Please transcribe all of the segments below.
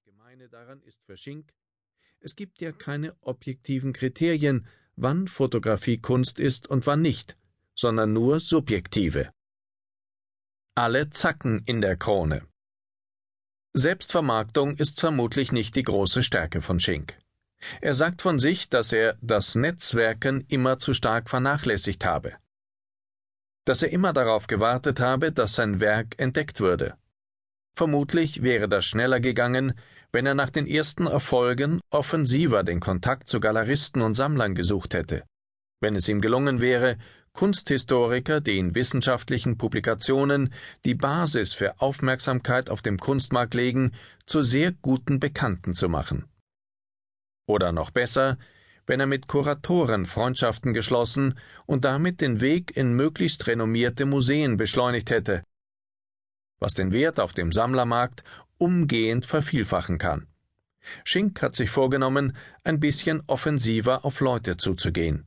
Das Gemeine daran ist für Schink, es gibt ja keine objektiven Kriterien, wann Fotografie Kunst ist und wann nicht, sondern nur subjektive. Alle zacken in der Krone. Selbstvermarktung ist vermutlich nicht die große Stärke von Schink. Er sagt von sich, dass er das Netzwerken immer zu stark vernachlässigt habe. Dass er immer darauf gewartet habe, dass sein Werk entdeckt würde. Vermutlich wäre das schneller gegangen, wenn er nach den ersten Erfolgen offensiver den Kontakt zu Galeristen und Sammlern gesucht hätte, wenn es ihm gelungen wäre, Kunsthistoriker, die in wissenschaftlichen Publikationen die Basis für Aufmerksamkeit auf dem Kunstmarkt legen, zu sehr guten Bekannten zu machen. Oder noch besser, wenn er mit Kuratoren Freundschaften geschlossen und damit den Weg in möglichst renommierte Museen beschleunigt hätte, was den Wert auf dem Sammlermarkt umgehend vervielfachen kann. Schink hat sich vorgenommen, ein bisschen offensiver auf Leute zuzugehen.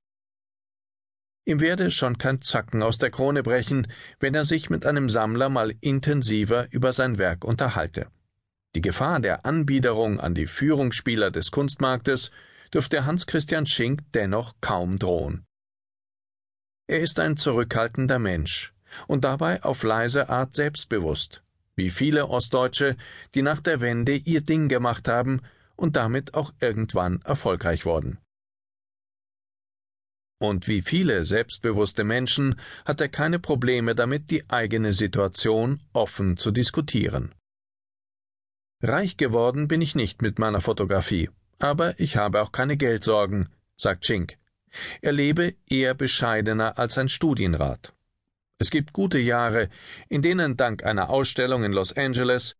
Ihm werde schon kein Zacken aus der Krone brechen, wenn er sich mit einem Sammler mal intensiver über sein Werk unterhalte. Die Gefahr der Anbiederung an die Führungsspieler des Kunstmarktes dürfte Hans Christian Schink dennoch kaum drohen. Er ist ein zurückhaltender Mensch und dabei auf leise Art selbstbewusst wie viele Ostdeutsche, die nach der Wende ihr Ding gemacht haben und damit auch irgendwann erfolgreich wurden. Und wie viele selbstbewusste Menschen hat er keine Probleme damit, die eigene Situation offen zu diskutieren. Reich geworden bin ich nicht mit meiner Fotografie, aber ich habe auch keine Geldsorgen, sagt Schink. Er lebe eher bescheidener als ein Studienrat. Es gibt gute Jahre, in denen dank einer Ausstellung in Los Angeles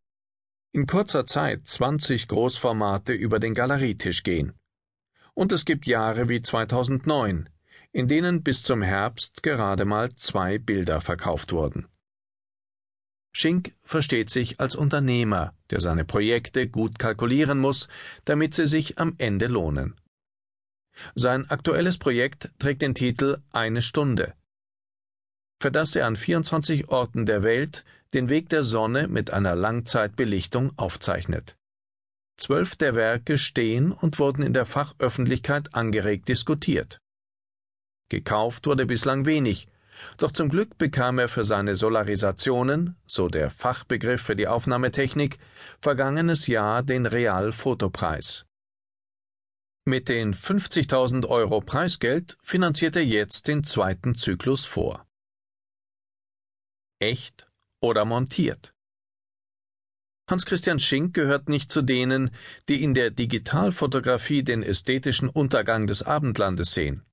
in kurzer Zeit 20 Großformate über den Galerietisch gehen. Und es gibt Jahre wie 2009, in denen bis zum Herbst gerade mal zwei Bilder verkauft wurden. Schink versteht sich als Unternehmer, der seine Projekte gut kalkulieren muss, damit sie sich am Ende lohnen. Sein aktuelles Projekt trägt den Titel Eine Stunde für das er an 24 Orten der Welt den Weg der Sonne mit einer Langzeitbelichtung aufzeichnet. Zwölf der Werke stehen und wurden in der Fachöffentlichkeit angeregt diskutiert. Gekauft wurde bislang wenig, doch zum Glück bekam er für seine Solarisationen, so der Fachbegriff für die Aufnahmetechnik, vergangenes Jahr den Real-Fotopreis. Mit den 50.000 Euro Preisgeld finanziert er jetzt den zweiten Zyklus vor echt oder montiert. Hans Christian Schink gehört nicht zu denen, die in der Digitalfotografie den ästhetischen Untergang des Abendlandes sehen.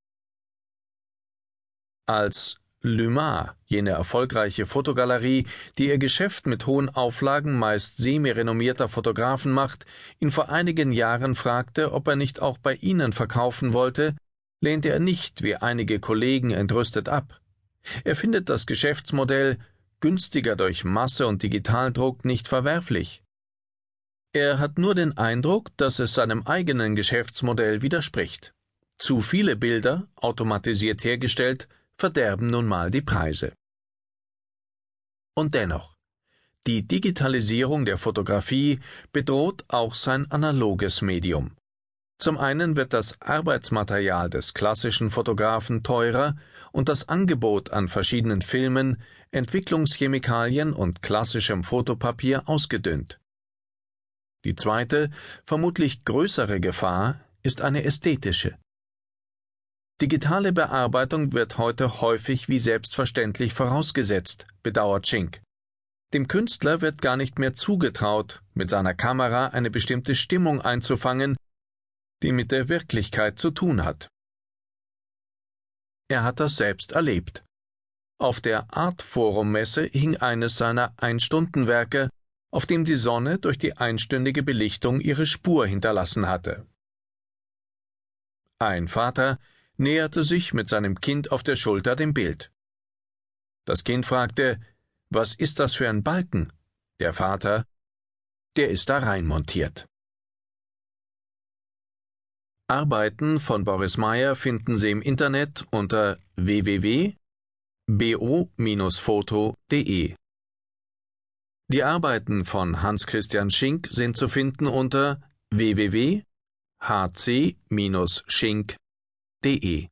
Als Lymar, jene erfolgreiche Fotogalerie, die ihr Geschäft mit hohen Auflagen meist semi-renommierter Fotografen macht, ihn vor einigen Jahren fragte, ob er nicht auch bei ihnen verkaufen wollte, lehnte er nicht wie einige Kollegen entrüstet ab. Er findet das Geschäftsmodell günstiger durch Masse und Digitaldruck nicht verwerflich. Er hat nur den Eindruck, dass es seinem eigenen Geschäftsmodell widerspricht. Zu viele Bilder, automatisiert hergestellt, verderben nun mal die Preise. Und dennoch, die Digitalisierung der Fotografie bedroht auch sein analoges Medium. Zum einen wird das Arbeitsmaterial des klassischen Fotografen teurer und das Angebot an verschiedenen Filmen, Entwicklungschemikalien und klassischem Fotopapier ausgedünnt. Die zweite, vermutlich größere Gefahr ist eine ästhetische. Digitale Bearbeitung wird heute häufig wie selbstverständlich vorausgesetzt, bedauert Schink. Dem Künstler wird gar nicht mehr zugetraut, mit seiner Kamera eine bestimmte Stimmung einzufangen, die mit der Wirklichkeit zu tun hat. Er hat das selbst erlebt. Auf der Artforum-Messe hing eines seiner Einstundenwerke, auf dem die Sonne durch die einstündige Belichtung ihre Spur hinterlassen hatte. Ein Vater näherte sich mit seinem Kind auf der Schulter dem Bild. Das Kind fragte, was ist das für ein Balken? Der Vater, der ist da reinmontiert. Arbeiten von Boris Meyer finden Sie im Internet unter www.bo-foto.de Die Arbeiten von Hans Christian Schink sind zu finden unter www.hc-schink.de